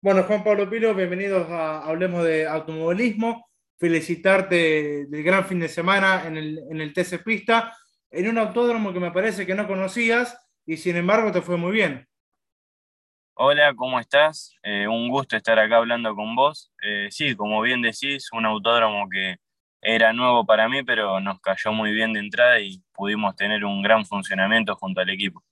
Bueno, Juan Pablo Pilo, bienvenidos a Hablemos de Automovilismo. Felicitarte del gran fin de semana en el, en el TC Pista, en un autódromo que me parece que no conocías y sin embargo te fue muy bien. Hola, ¿cómo estás? Eh, un gusto estar acá hablando con vos. Eh, sí, como bien decís, un autódromo que era nuevo para mí, pero nos cayó muy bien de entrada y pudimos tener un gran funcionamiento junto al equipo.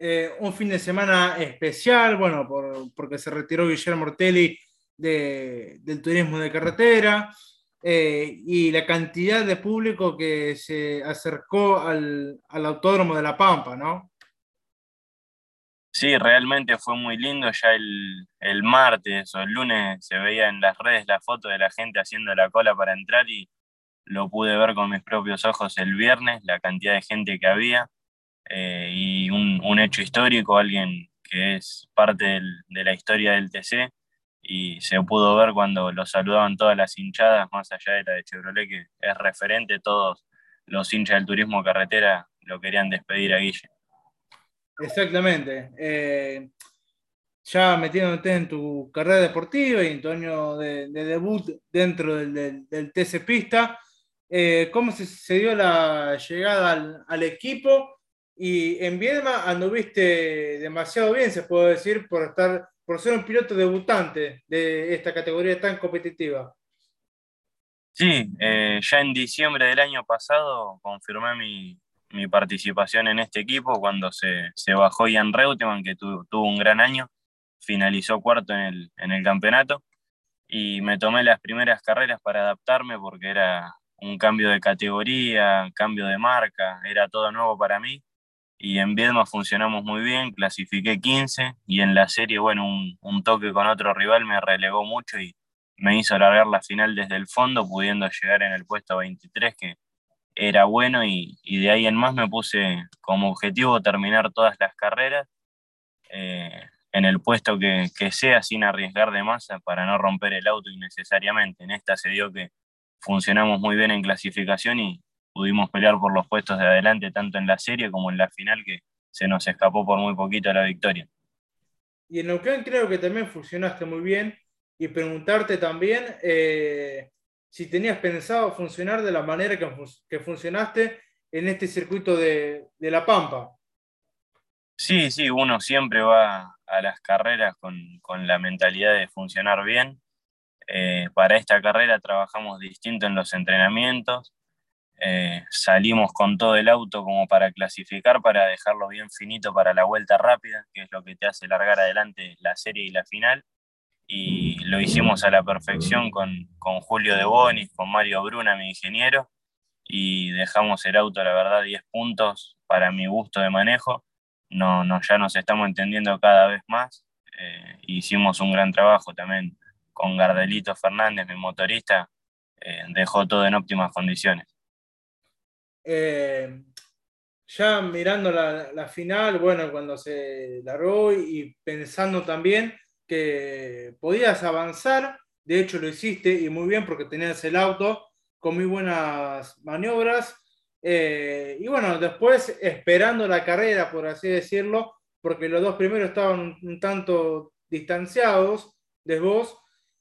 Eh, un fin de semana especial, bueno, por, porque se retiró Guillermo Ortelli de, del turismo de carretera eh, y la cantidad de público que se acercó al, al, autódromo de La Pampa, ¿no? Sí, realmente fue muy lindo. Ya el, el martes o el lunes se veía en las redes la foto de la gente haciendo la cola para entrar y lo pude ver con mis propios ojos el viernes, la cantidad de gente que había eh, y un, un, hecho histórico, alguien que es parte del, de la historia del TC y se pudo ver cuando lo saludaban todas las hinchadas, más allá de la de Chevrolet, que es referente, todos los hinchas del turismo carretera lo querían despedir a Guille. Exactamente. Eh, ya metiéndote en tu carrera deportiva y en de, de debut dentro del, del, TC Pista, eh, ¿cómo se, dio la llegada al equipo? Y en Viedma anduviste demasiado bien, se puede decir, por estar, por ser un piloto debutante de esta categoría tan competitiva. Sí, eh, ya en diciembre del año pasado confirmé mi, mi participación en este equipo cuando se, se bajó Ian Reutemann, que tu, tuvo un gran año, finalizó cuarto en el, en el campeonato y me tomé las primeras carreras para adaptarme porque era un cambio de categoría, cambio de marca, era todo nuevo para mí y en Viedma funcionamos muy bien, clasifiqué 15 y en la serie, bueno, un, un, toque con otro rival me relegó mucho y me hizo alargar la final desde el fondo, pudiendo llegar en el puesto 23, que era bueno y, y de ahí en más me puse como objetivo terminar todas las carreras eh, en el puesto que, que sea sin arriesgar de masa para no romper el auto innecesariamente. En esta se dio que funcionamos muy bien en clasificación y, pudimos pelear por los puestos de adelante tanto en la serie como en la final que se nos escapó por muy poquito la victoria. Y en Neuquén creo que también funcionaste muy bien y preguntarte también eh, si tenías pensado funcionar de la manera que, que funcionaste en este circuito de, de, La Pampa. Sí, sí, uno siempre va a las carreras con, con la mentalidad de funcionar bien. Eh, para esta carrera trabajamos distinto en los entrenamientos, eh, salimos con todo el auto como para clasificar, para dejarlo bien finito para la vuelta rápida, que es lo que te hace largar adelante la serie y la final. Y lo hicimos a la perfección con, con Julio de Bonis, con Mario Bruna, mi ingeniero, y dejamos el auto, la verdad, 10 puntos para mi gusto de manejo. No, no, ya nos estamos entendiendo cada vez más. Eh, hicimos un gran trabajo también con Gardelito Fernández, mi motorista, eh, dejó todo en óptimas condiciones eh, ya mirando la, final, bueno, cuando se largó y pensando también que podías avanzar, de hecho lo hiciste y muy bien porque tenías el auto con muy buenas maniobras. Eh, y bueno, después esperando la carrera, por así decirlo, porque los dos primeros estaban un tanto distanciados de vos.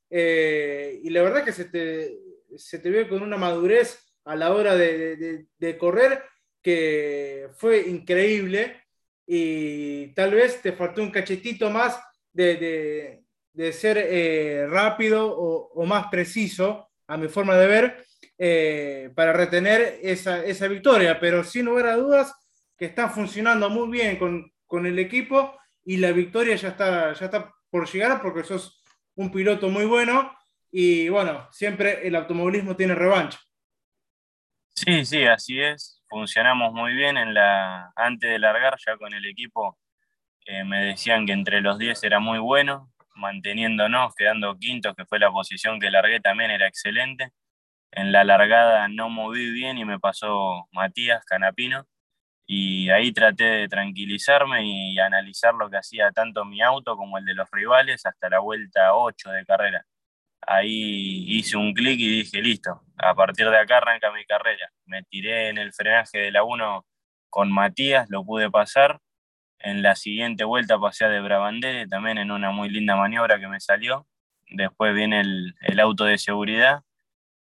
Eh, y la verdad que se te, se te ve con una madurez a la hora de, correr que fue increíble y tal vez te faltó un cachetito más de, de ser eh, rápido o, o, más preciso, a mi forma de ver, eh, para retener esa, esa, victoria. Pero sin lugar a dudas que está funcionando muy bien con, con el equipo y la victoria ya está, ya está por llegar porque sos un piloto muy bueno y bueno, siempre el automovilismo tiene revancha. Sí, sí, así es. Funcionamos muy bien en la antes de largar ya con el equipo. Eh, me decían que entre los 10 era muy bueno, manteniéndonos, quedando quintos, que fue la posición que largué también era excelente. En la largada no moví bien y me pasó Matías Canapino y ahí traté de tranquilizarme y analizar lo que hacía tanto mi auto como el de los rivales hasta la vuelta 8 de carrera ahí hice un clic y dije, listo, a partir de acá arranca mi carrera. Me tiré en el frenaje de la 1 con Matías, lo pude pasar En la siguiente vuelta pasé a de Brabandere, también en una muy linda maniobra que me salió. Después viene el, el auto de seguridad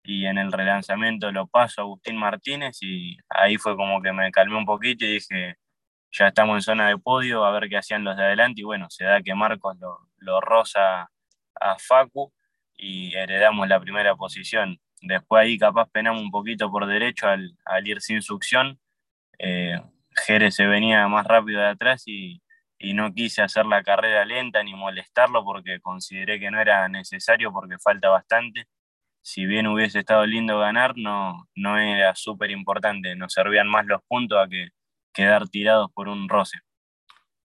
y en el relanzamiento lo paso a Agustín Martínez y ahí fue como que me calmé un poquito y dije, ya estamos en zona de podio, a ver qué hacían los de adelante y bueno, se da que Marcos lo, lo roza a Facu y heredamos la primera posición. Después ahí capaz penamos un poquito por derecho al, al ir sin succión. Eh, Jerez se venía más rápido de atrás y, y, no quise hacer la carrera lenta ni molestarlo porque consideré que no era necesario porque falta bastante. Si bien hubiese estado lindo ganar, no, no era súper importante. Nos servían más los puntos a que quedar tirados por un roce.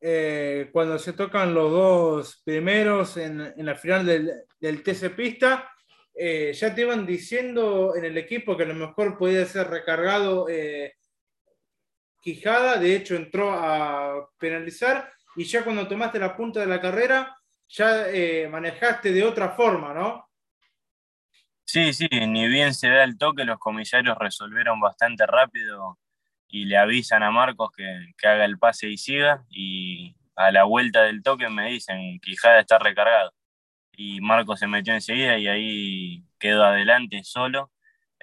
Eh, cuando se tocan los dos primeros en, la final del, del TC Pista, eh, ya te iban diciendo en el equipo que a lo mejor podía ser recargado eh, Quijada, de hecho entró a penalizar y ya cuando tomaste la punta de la carrera ya manejaste de otra forma, ¿no? Sí, sí, ni bien se da el toque, los comisarios resolvieron bastante rápido y le avisan a Marcos que, que haga el pase y siga y a la vuelta del toque me dicen Quijada está recargado y Marcos se metió enseguida y ahí quedó adelante solo,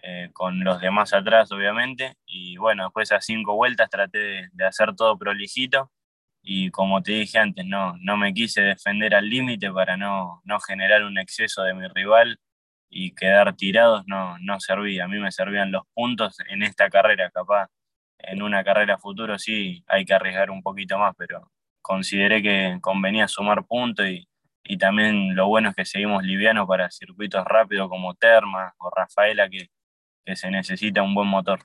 eh, con los demás atrás obviamente. Y bueno, después a cinco vueltas traté de, hacer todo prolijito y como te dije antes, no, no me quise defender al límite para no, no generar un exceso de mi rival y quedar tirados no, no servía. A mí me servían los puntos en esta carrera, capaz. En una carrera futuro sí hay que arriesgar un poquito más, pero consideré que convenía sumar puntos y, y también lo bueno es que seguimos livianos para circuitos rápidos como Terma o Rafaela, que, que se necesita un buen motor.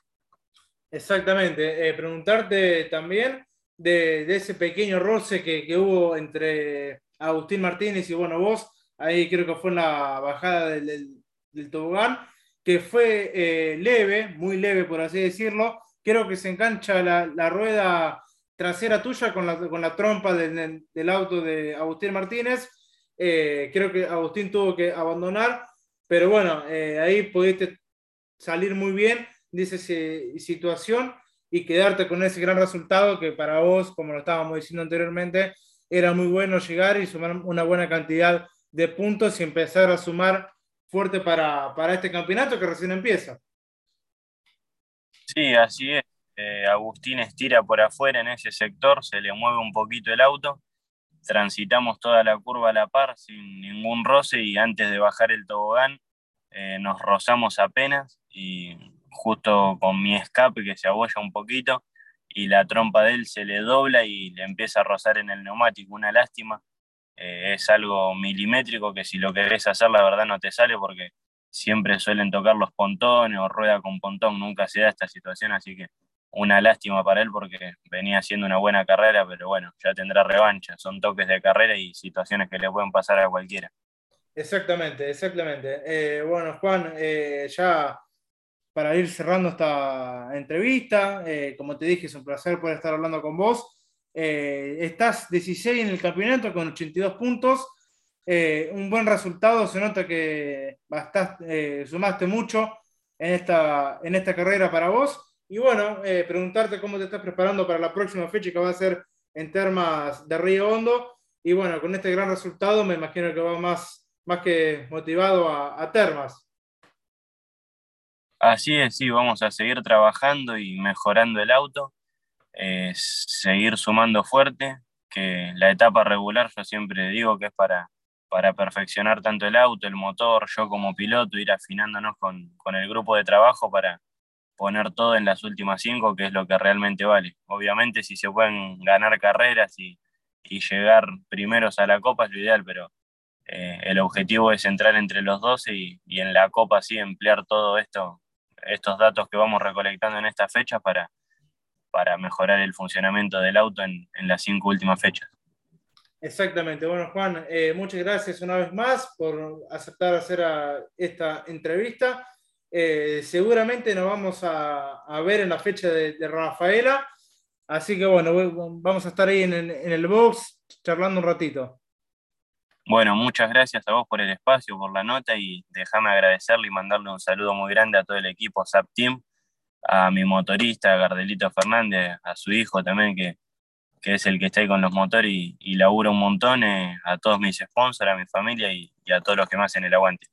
Exactamente. Eh, preguntarte también de, de, ese pequeño roce que, que, hubo entre Agustín Martínez y bueno, vos, ahí creo que fue en la bajada del, del, del tobogán, que fue eh, leve, muy leve por así decirlo. Creo que se engancha la, la rueda trasera tuya con la, con la trompa del, del auto de Agustín Martínez eh, creo que Agustín tuvo que abandonar, pero bueno, eh, ahí pudiste salir muy bien de esa situación y quedarte con ese gran resultado que para vos, como lo estábamos diciendo anteriormente, era muy bueno llegar y sumar una buena cantidad de puntos y empezar a sumar fuerte para, para este campeonato que recién empieza. Sí, así es. Eh, Agustín estira por afuera en ese sector, se le mueve un poquito el auto transitamos toda la curva a la par sin ningún roce y antes de bajar el tobogán eh, nos rozamos apenas y justo con mi escape que se abolla un poquito y la trompa de él se le dobla y le empieza a rozar en el neumático, una lástima. Eh, es algo milimétrico que si lo querés hacer la verdad no te sale porque siempre suelen tocar los pontones o rueda con pontón, nunca se da esta situación, así que una lástima para él porque venía haciendo una buena carrera, pero bueno, ya tendrá revancha. Son toques de carrera y situaciones que le pueden pasar a cualquiera. Exactamente, exactamente. Eh, bueno, Juan, eh, ya para ir cerrando esta entrevista, eh, como te dije, es un placer poder estar hablando con vos. Estás 16 en el campeonato con 82 puntos. Eh, un buen resultado, se nota que bastaste, sumaste mucho en esta, en esta carrera para vos. Y bueno, eh, preguntarte cómo te estás preparando para la próxima fecha que va a ser en Termas de Río Hondo. Y bueno, con este gran resultado me imagino que va más, más que motivado a, a Termas. Así es, sí, vamos a seguir trabajando y mejorando el auto, eh, seguir sumando fuerte, que la etapa regular yo siempre digo que es para, para perfeccionar tanto el auto, el motor, yo como piloto, ir afinándonos con, con el grupo de trabajo para, poner todo en las últimas cinco, que es lo que realmente vale. Obviamente si se pueden ganar carreras y, y llegar primeros a la Copa es lo ideal, pero eh, el objetivo es entrar entre los 12 y, y, en la Copa sí emplear todo esto, estos datos que vamos recolectando en esta fecha para, para mejorar el funcionamiento del auto en, en las cinco últimas fechas. Exactamente. Bueno, Juan, eh, muchas gracias una vez más por aceptar hacer a esta entrevista. Eh, seguramente nos vamos a, ver en la fecha de, Rafaela. Así que bueno, vamos a estar ahí en, el box charlando un ratito. Bueno, muchas gracias a vos por el espacio, por la nota y déjame agradecerle y mandarle un saludo muy grande a todo el equipo SAP Team, a mi motorista Gardelito Fernández, a su hijo también que, que es el que está ahí con los motores y, y labura un montón, eh, a todos mis sponsors, a mi familia y, y a todos los que me hacen el aguante.